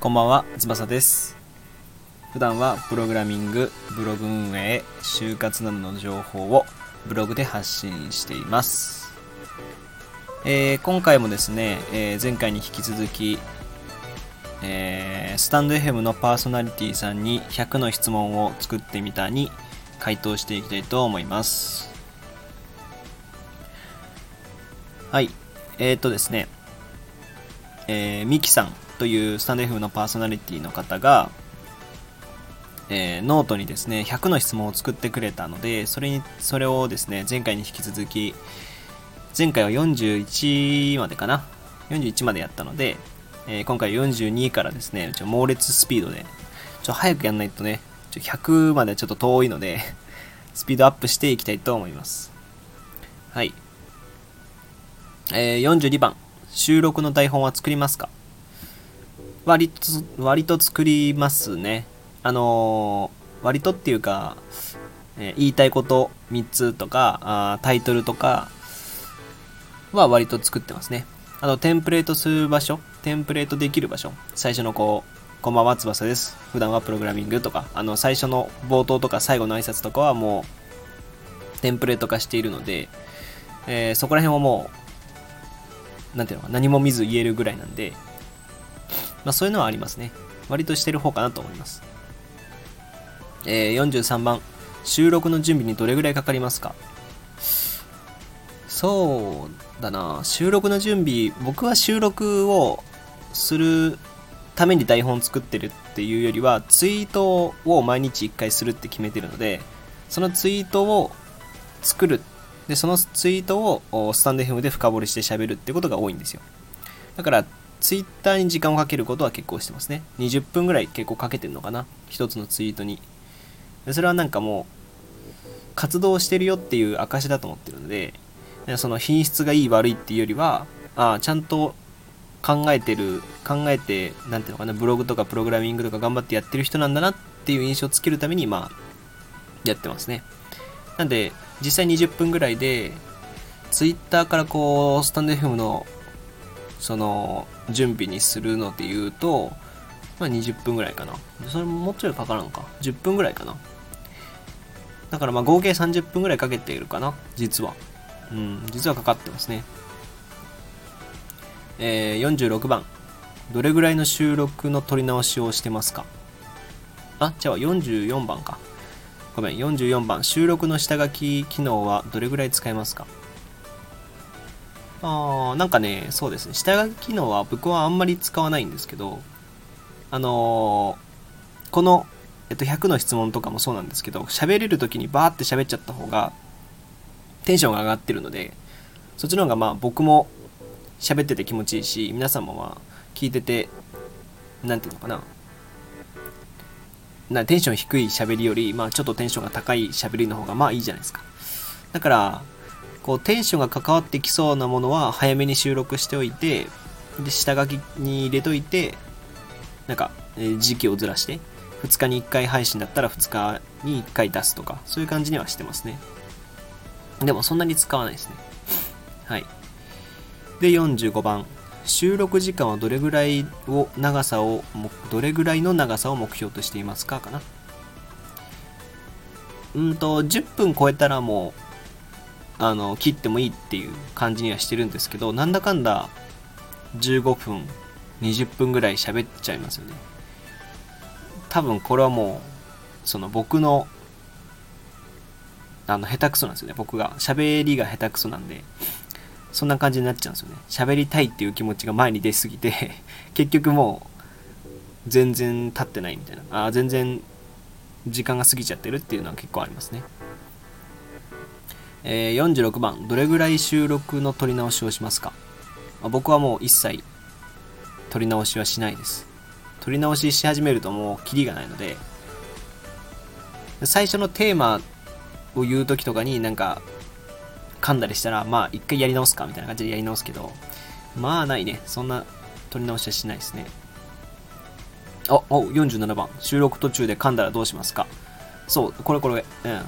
こんばんは、翼です。普段はプログラミング、ブログ運営、就活などの情報をブログで発信しています。えー今回もですね、えー前回に引き続き、えースタンド FM のパーソナリティさんに100の質問を作ってみたに回答していきたいと思います。はい。えー、っとですね、えーミキさんというスタンド FM のパーソナリティの方が、えーノートにですね、100の質問を作ってくれたので、それに、それをですね、前回に引き続き、前回は41までかな？41までやったので、えー今回42からですね、ちょ猛烈スピードで、ちょ早くやんないとね、ちょ100までちょっと遠いので、スピードアップしていきたいと思います。はい。えー42番、収録の台本は作りますか？割と、割と作りますね。あのー割とっていうか、えー言いたいこと3つとか、あタイトルとかは割と作ってますね。あと、テンプレートする場所、テンプレートできる場所、最初のこう、こんばんは、翼です。普段はプログラミングとか、あの、最初の冒頭とか最後の挨拶とかはもう、テンプレート化しているので、えーそこら辺はもう、なんていうのか、何も見ず言えるぐらいなんで、まあそういうのはありますね。割としてる方かなと思います。えー43番、収録の準備にどれぐらいかかりますか？そうだな、収録の準備、僕は収録をするために台本作ってるっていうよりは、ツイートを毎日1回するって決めてるので、そのツイートを作るっ。で、そのツイートをスタンド FM で深掘りして喋るってことが多いんですよ。だから、ツイッターに時間をかけることは結構してますね。20分ぐらい結構かけてるのかな。一つのツイートに。それはなんかもう、活動してるよっていう証だと思ってるので、でその品質がいい悪いっていうよりは、ああ、ちゃんと考えてる、考えて、なんていうのかな、ブログとかプログラミングとか頑張ってやってる人なんだなっていう印象をつけるために、まあ、やってますね。なんで、実際20分ぐらいで、ツイッターからこう、スタンド FM の、その、準備にするので言うと、まあ20分ぐらいかな。それももうちょいかからんか。10分ぐらいかな。だからまあ合計30分ぐらいかけているかな、実は。うん、実はかかってますね。えー、46番。どれぐらいの収録の撮り直しをしてますか？あ、じゃあ44番か。ごめん、44番。収録の下書き機能はどれぐらい使えますか？あー、なんかね、そうですね。下書き機能は僕はあんまり使わないんですけど、あのーこの、えっと、100の質問とかもそうなんですけど、喋れる時にバーって喋っちゃった方が、テンションが上がってるので、そっちの方がまあ僕も喋ってて気持ちいいし、皆さんも聞いてて、なんていうのかな、なテンション低い喋りより、まあちょっとテンションが高い喋りの方がまあいいじゃないですか。だから、こうテンションが関わってきそうなものは早めに収録しておいて、で、下書きに入れといて、なんか、え時期をずらして、2日に1回配信だったら2日に1回出すとか、そういう感じにはしてますね。でもそんなに使わないですね。はい。で、45番。収録時間はどれぐらいを、長さを、どれぐらいの長さを目標としていますかかな？うんと、10分超えたらもう、あの、切ってもいいっていう感じにはしてるんですけど、なんだかんだ15分、20分ぐらい喋っちゃいますよね。多分これはもう、その僕のあの、下手くそなんですよね。僕が。喋りが下手くそなんで、そんな感じになっちゃうんですよね。喋りたいっていう気持ちが前に出すぎて、結局もう、全然経ってないみたいな。あ全然、時間が過ぎちゃってるっていうのは結構ありますね。えー46番、どれぐらい収録の撮り直しをしますか？あ僕はもう一切、撮り直しはしないです。撮り直しし始めるともうキリがないので、最初のテーマを言う時とかになんか噛んだりしたらまあ一回やり直すかみたいな感じでやり直すけどまあないね。そんな撮り直しはしないですね。あお47番。収録途中で噛んだらどうしますか。そうこれこれ。うん。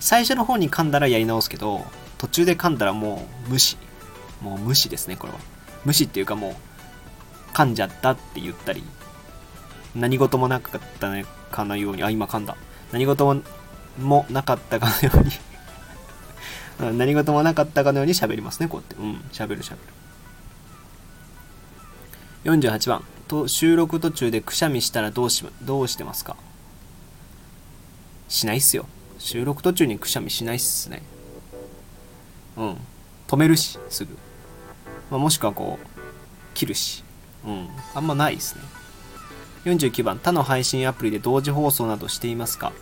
最初の方に噛んだらやり直すけど途中で噛んだらもう無視。もう無視ですね、これは。無視っていうかもう、噛んじゃったって言ったり、何事もなかったかのように、あ、今噛んだ。何事もなかったかのように何事もなかったかのように喋りますね、こうやって。うん、喋る喋る。48番。と収録途中でくしゃみしたらどうし、どうしてますか？しないっすよ。収録途中にくしゃみしないっすね。うん。止めるし、すぐ。まあ、もしくはこう、切るし。うん。あんまないっすね。49番。他の配信アプリで同時放送などしていますか？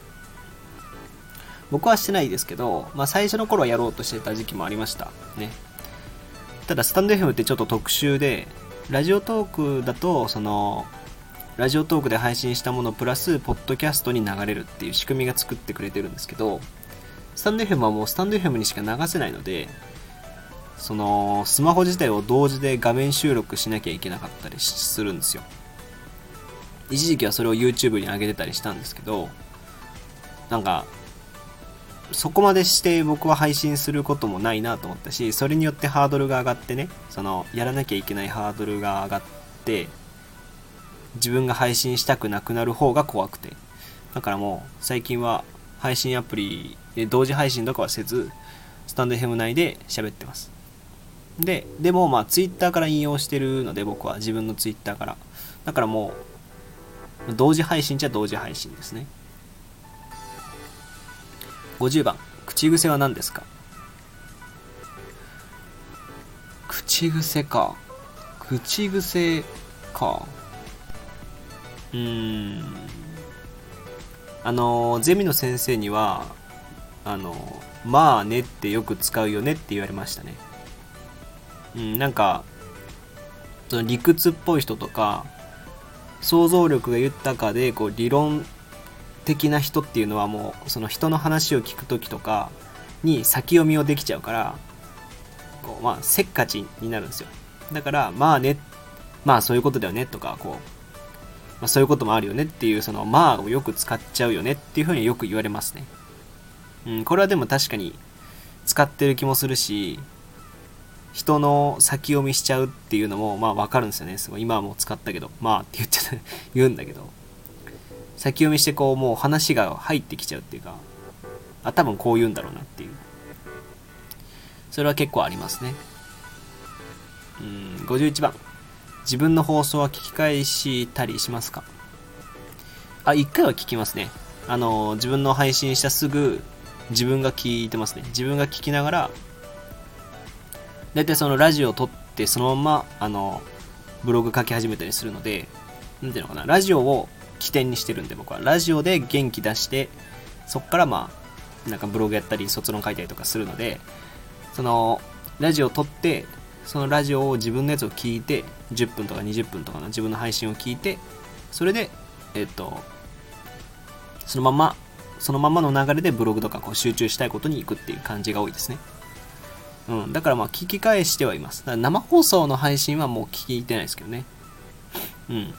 僕はしてないですけど、まあ、最初の頃はやろうとしてた時期もありました。ね。ただ、スタンド FM ってちょっと特殊で、ラジオトークだと、その、ラジオトークで配信したものプラス、ポッドキャストに流れるっていう仕組みが作ってくれてるんですけど、スタンド FM はもうスタンド FM にしか流せないので、その、スマホ自体を同時で画面収録しなきゃいけなかったりするんですよ。一時期はそれを YouTube に上げてたりしたんですけど、なんか、そこまでして僕は配信することもないなと思ったし、それによってハードルが上がってね、その、やらなきゃいけないハードルが上がって、自分が配信したくなくなる方が怖くて。だからもう、最近は配信アプリで同時配信とかはせず、スタンド FM 内で喋ってます。で、でもまあ Twitter から引用してるので僕は自分の Twitter から。だからもう、同時配信じゃ同時配信ですね。50番。口癖は何ですか？口癖か。口癖か。うーん。あのゼミの先生にはあのまあねってよく使うよねって言われましたね。うんなんかその理屈っぽい人とか想像力が豊かでこう理論的な人っていうのはもうその人の話を聞く時とかに先読みをできちゃうからこうまあせっかちになるんですよ。だからまあねまあそういうことだよねとかこう、まあ、そういうこともあるよねっていうそのまあをよく使っちゃうよねっていうふうによく言われますね。うんこれはでも確かに使ってる気もするし人の先読みしちゃうっていうのもまあわかるんですよね。すごい今はもう使ったけどまあって言っちゃ言うんだけど。先読みしてこうもう話が入ってきちゃうっていうかあ多分こう言うんだろうなっていう。それは結構ありますね。うん51番。自分の放送は聞き返したりしますか？あ1回は聞きますね。あの自分の配信したすぐ自分が聞いてますね。自分が聞きながら大体そのラジオを撮ってそのままあのブログ書き始めたりするので何ていうのかな。ラジオを起点にしてるんで僕はラジオで元気出してそっからまあなんかブログやったり卒論書いたりとかするのでそのラジオを撮ってそのラジオを自分のやつを聞いて10分とか20分とかの自分の配信を聞いてそれでえっとそのままそのままの流れでブログとかこう集中したいことに行くっていう感じが多いですね。うんだからまあ聞き返してはいます。生放送の配信はもう聞いてないですけどね。うん。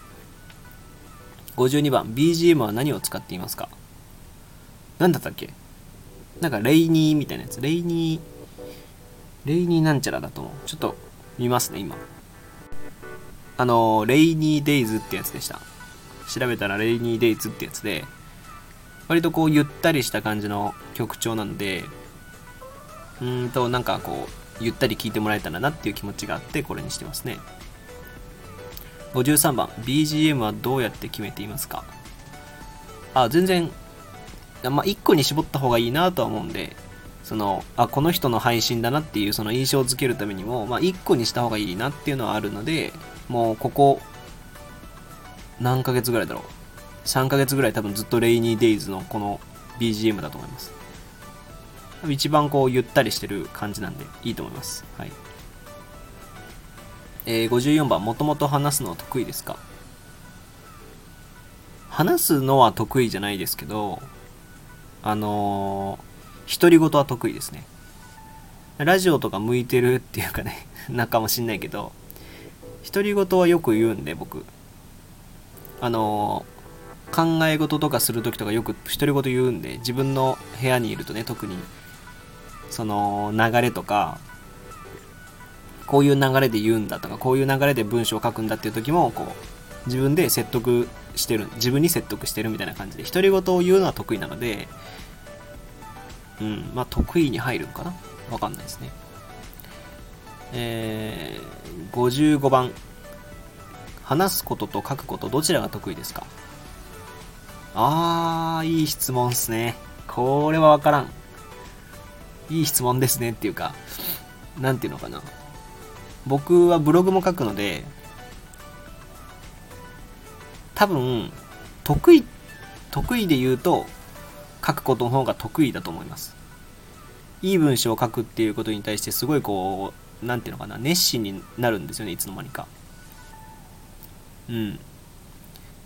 52番 BGM は何を使っていますか？何だったっけ？なんかレイニーみたいなやつ。レイニーレイニーなんちゃらだと思う。ちょっと見ますね今。あのレイニーデイズってやつでした。調べたらレイニーデイズってやつで割とこうゆったりした感じの曲調なんでうんとなんかこうゆったり聴いてもらえたらなっていう気持ちがあってこれにしてますね。53番。BGM はどうやって決めていますか？あ全然まあ1個に絞った方がいいなとは思うんでそのあこの人の配信だなっていうその印象づけるためにも、まあ、1個にした方がいいなっていうのはあるのでもうここ何ヶ月ぐらいだろう。3ヶ月ぐらい多分ずっとレイニーデイズのこの BGM だと思います。一番こうゆったりしてる感じなんでいいと思います。はい。えー、54番、もともと話すのは得意ですか？話すのは得意じゃないですけど、あのー、独り言は得意ですね。ラジオとか向いてるっていうかね、なんかもしんないけど、独り言はよく言うんで、僕。あのー、考え事とかするときとかよく独り言言うんで、自分の部屋にいるとね、特に、その流れとか、こういう流れで言うんだとか、こういう流れで文章を書くんだっていう時も、こう、自分で説得してる、自分に説得してるみたいな感じで、独り言を言うのは得意なので、うん、まあ得意に入るんかな？わかんないですね。えー、55番。話すことと書くことどちらが得意ですか？あー、いい質問っすね。これはわからん。いい質問ですねっていうか、なんていうのかな？僕はブログも書くので、多分、得意、得意で言うと、書くことの方が得意だと思います。いい文章を書くっていうことに対してすごいこう、なんていうのかな、熱心になるんですよね、いつの間にか。うん。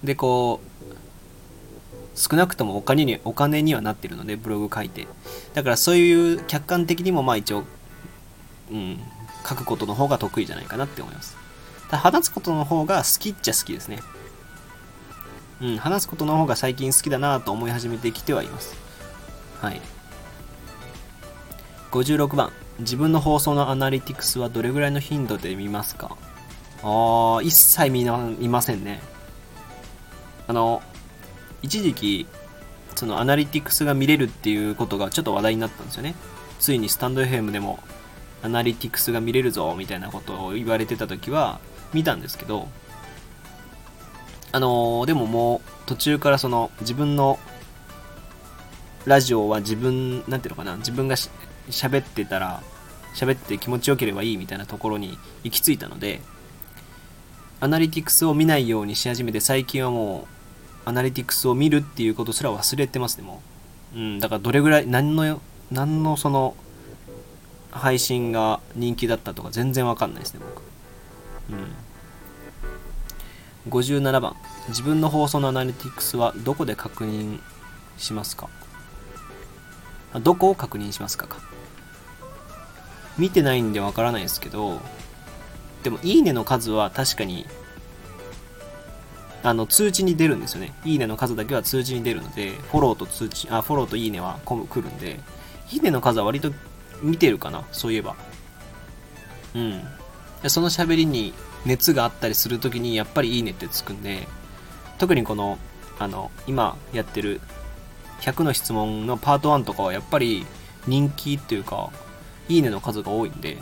で、こう、少なくともお金にお金にはなってるので、ブログ書いて。だからそういう客観的にもまあ一応、うん、書くことの方が得意じゃないかなって思います。ただ話すことの方が好きっちゃ好きですね。うん、話すことの方が最近好きだなと思い始めてきてはいます。はい。56番。自分の放送のアナリティクスはどれぐらいの頻度で見ますか？ああ、一切見な見ませんね。あの、一時期、そのアナリティクスが見れるっていうことがちょっと話題になったんですよね。ついにスタンド FM でもアナリティクスが見れるぞみたいなことを言われてた時は見たんですけど、あのー、でももう途中からその自分のラジオは自分、なんていうのかな、自分がし喋ってたら、喋って気持ちよければいいみたいなところに行き着いたので、アナリティクスを見ないようにし始めて最近はもうアナリティクスを見るっていうことすら忘れてますね、もう。うん、だからどれぐらい、何の、何のその、配信が人気だったとか全然わかんないですね、僕。うん。57番。自分の放送のアナリティクスはどこで確認しますか？どこを確認しますかか。見てないんでわからないですけど、でも、いいねの数は確かにあの、通知に出るんですよね。いいねの数だけは通知に出るので、フォローと通知、あ、フォローといいねは来るんで、いいねの数は割と見てるかな、そういえば。うん。その喋りに熱があったりするときに、やっぱりいいねってつくんで、特にこの、あの、今やってる100の質問のパート1とかはやっぱり人気っていうか、いいねの数が多いんで、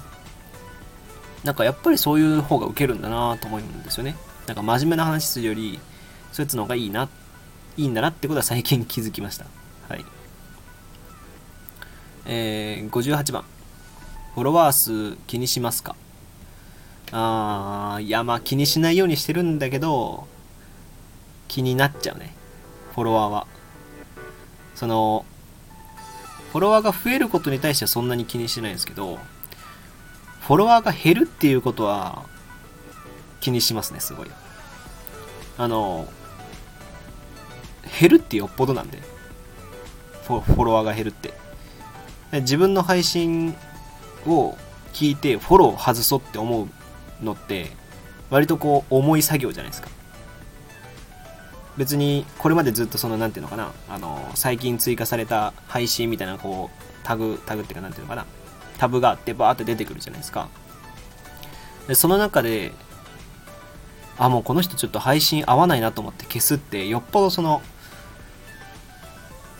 なんかやっぱりそういう方が受けるんだなと思うんですよね。なんか真面目な話するより、そういうの方がいいな、いいんだなってことは最近気づきました。はい。えー、58番。フォロワー数気にしますか？あー、いや、まあ気にしないようにしてるんだけど、気になっちゃうね。フォロワーは。その、フォロワーが増えることに対してはそんなに気にしてないんですけど、フォロワーが減るっていうことは、気にしますね、すごい。あの、減るってよっぽどなんで。フォロワーが減るって。自分の配信を聞いてフォロー外そうって思うのって、割とこう重い作業じゃないですか。別にこれまでずっとその何ていうのかなあの最近追加された配信みたいなこうタグタグっていうか何ていうのかなタブがあってバーって出てくるじゃないですかでその中であ、もうこの人ちょっと配信合わないなと思って消すって、よっぽどその、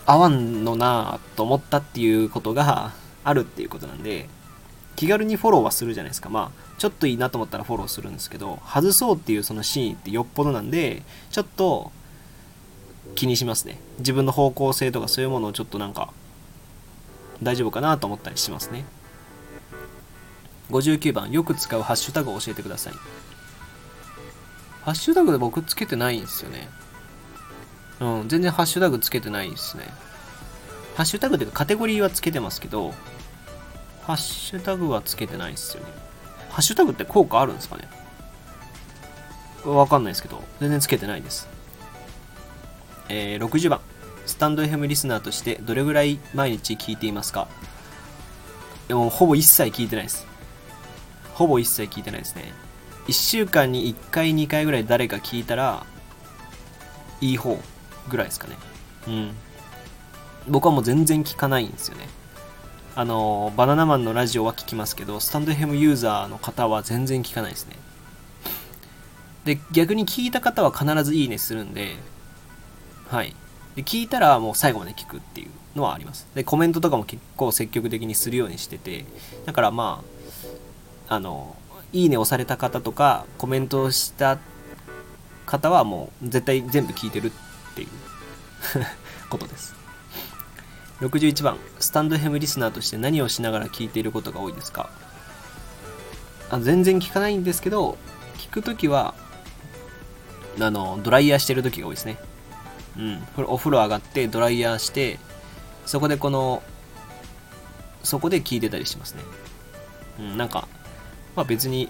合わんのなと思ったっていうことがあるっていうことなんで、気軽にフォローはするじゃないですか。まあ、ちょっといいなと思ったらフォローするんですけど、外そうっていうそのシーンってよっぽどなんで、ちょっと気にしますね。自分の方向性とかそういうものをちょっとなんか、大丈夫かなと思ったりしますね。59番、よく使うハッシュタグを教えてください。ハッシュタグで僕つけてないんですよね。うん、全然ハッシュタグつけてないですね。ハッシュタグっていうかカテゴリーはつけてますけど、ハッシュタグはつけてないですよね。ハッシュタグって効果あるんですかね？わかんないですけど、全然つけてないです。えー、60番。スタンド FM リスナーとしてどれぐらい毎日聞いていますか？でもほぼ一切聞いてないです。ほぼ一切聞いてないですね。1週間に1回2回ぐらい誰か聞いたらいい方ぐらいですかね。うん。僕はもう全然聞かないんですよね。あのバナナマンのラジオは聞きますけどスタンド FM ユーザーの方は全然聞かないですね。で逆に聞いた方は必ずいいねするんではい。で聞いたらもう最後まで聞くっていうのはあります。でコメントとかも結構積極的にするようにしててだからまああのいいね押された方とかコメントをした方はもう絶対全部聞いてるっていう。ことです。61番スタンドヘムリスナーとして何をしながら聞いていることが多いですか？あ全然聞かないんですけど聞くときはあのドライヤーしてる時が多いですね。うん。お風呂上がってドライヤーしてそこでこのそこで聞いてたりしますね。うん。なんかまあ別に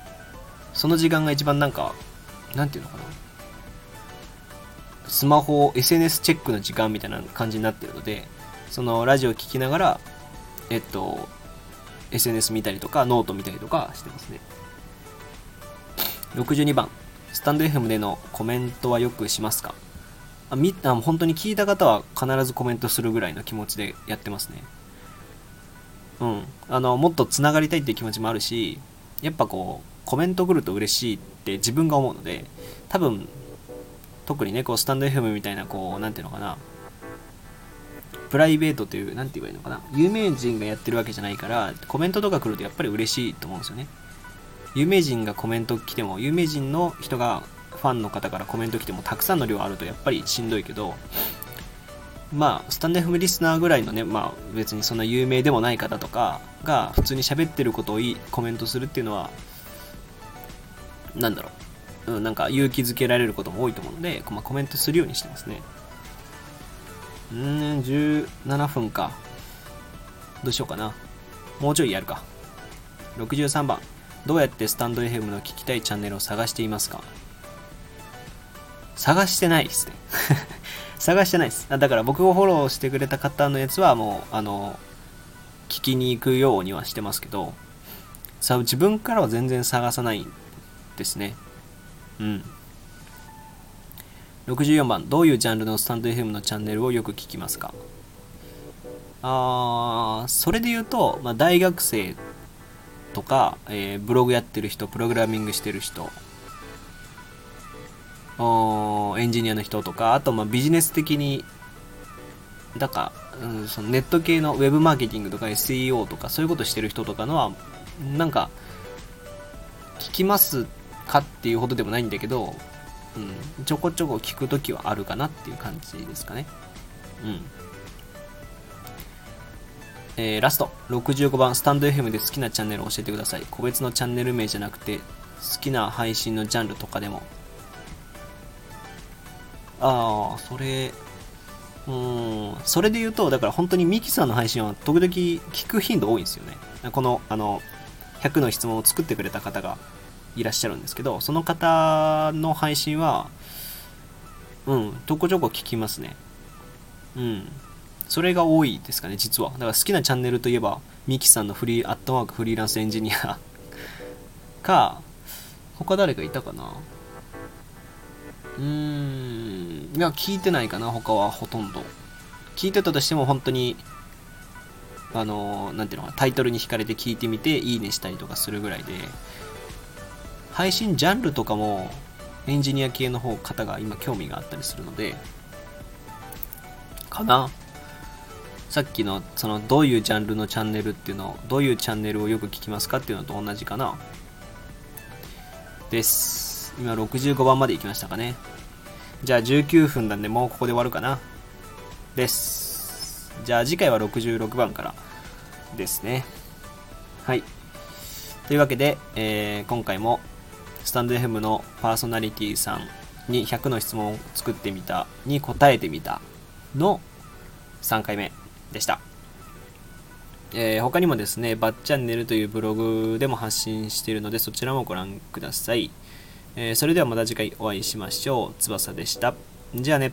その時間が一番なんかなんていうのかな。スマホを SNS チェックの時間みたいな感じになってるのでそのラジオを聞きながらえっと SNS 見たりとかノート見たりとかしてますね。62番スタンド FM でのコメントはよくしますか？あみあ本当に聞いた方は必ずコメントするぐらいの気持ちでやってますね。うん。あのもっとつながりたいっていう気持ちもあるしやっぱこうコメント来ると嬉しいって自分が思うので多分特にねこうスタンド FM みたいなこう何ていうのかな。プライベートという何て言えばいいのかな。有名人がやってるわけじゃないからコメントとか来るとやっぱり嬉しいと思うんですよね。有名人がコメント来ても有名人の人がファンの方からコメント来てもたくさんの量あるとやっぱりしんどいけどまあスタンド FM リスナーぐらいのねまあ別にそんな有名でもない方とかが普通に喋ってることをいいコメントするっていうのはなんだろう、うん、なんか勇気づけられることも多いと思うので、まあ、コメントするようにしてますね。うん17分か。どうしようかな。もうちょいやるか。63番。どうやってスタンド FM の聞きたいチャンネルを探していますか。探してないですね。探してないです。だから僕をフォローしてくれた方のやつはもうあの聞きに行くようにはしてますけどさ自分からは全然探さないですね。うん。64番どういうジャンルのスタンド FM のチャンネルをよく聞きますか？あーそれで言うと、まあ、大学生とか、えー、ブログやってる人プログラミングしてる人エンジニアの人とかあとまあビジネス的にだか、うん、そのネット系のウェブマーケティングとか SEO とかそういうことしてる人とかのはなんか聞きますかっていうほどでもないんだけど、うん、ちょこちょこ聞くときはあるかなっていう感じですかね。うん。えー、ラスト。65番。スタンド FM で好きなチャンネルを教えてください。個別のチャンネル名じゃなくて好きな配信のジャンルとかでも。ああ、それ、うん、それで言うと、だから本当にミキさんの配信は時々聞く頻度多いんですよね。この、あの、100の質問を作ってくれた方が。いらっしゃるんですけど、その方の配信は、うん、ちょこちょこ聞きますね。うん。それが多いですかね、実は。だから好きなチャンネルといえば、ミキさんのフリー、アットマークフリーランスエンジニア か、他誰かいたかなうーん、いや、聞いてないかな、他はほとんど。聞いてたとしても、本当に、あの、なんていうのかな、タイトルに惹かれて聞いてみて、いいねしたりとかするぐらいで、配信ジャンルとかも、エンジニア系の方、方が今興味があったりするので、かな。さっきの、その、どういうジャンルのチャンネルっていうのを、どういうチャンネルをよく聞きますかっていうのと同じかな。です。今65番まで行きましたかね。じゃあ19分なんでもうここで終わるかな。です。じゃあ次回は66番からですね。はい。というわけで、えー、今回もスタンド FM のパーソナリティさんに100の質問を作ってみたに答えてみたの3回目でした。えー、他にもですね、バッチャンネルというブログでも発信しているので、そちらもご覧ください。えー、それではまた次回お会いしましょう。翼でした。じゃあね。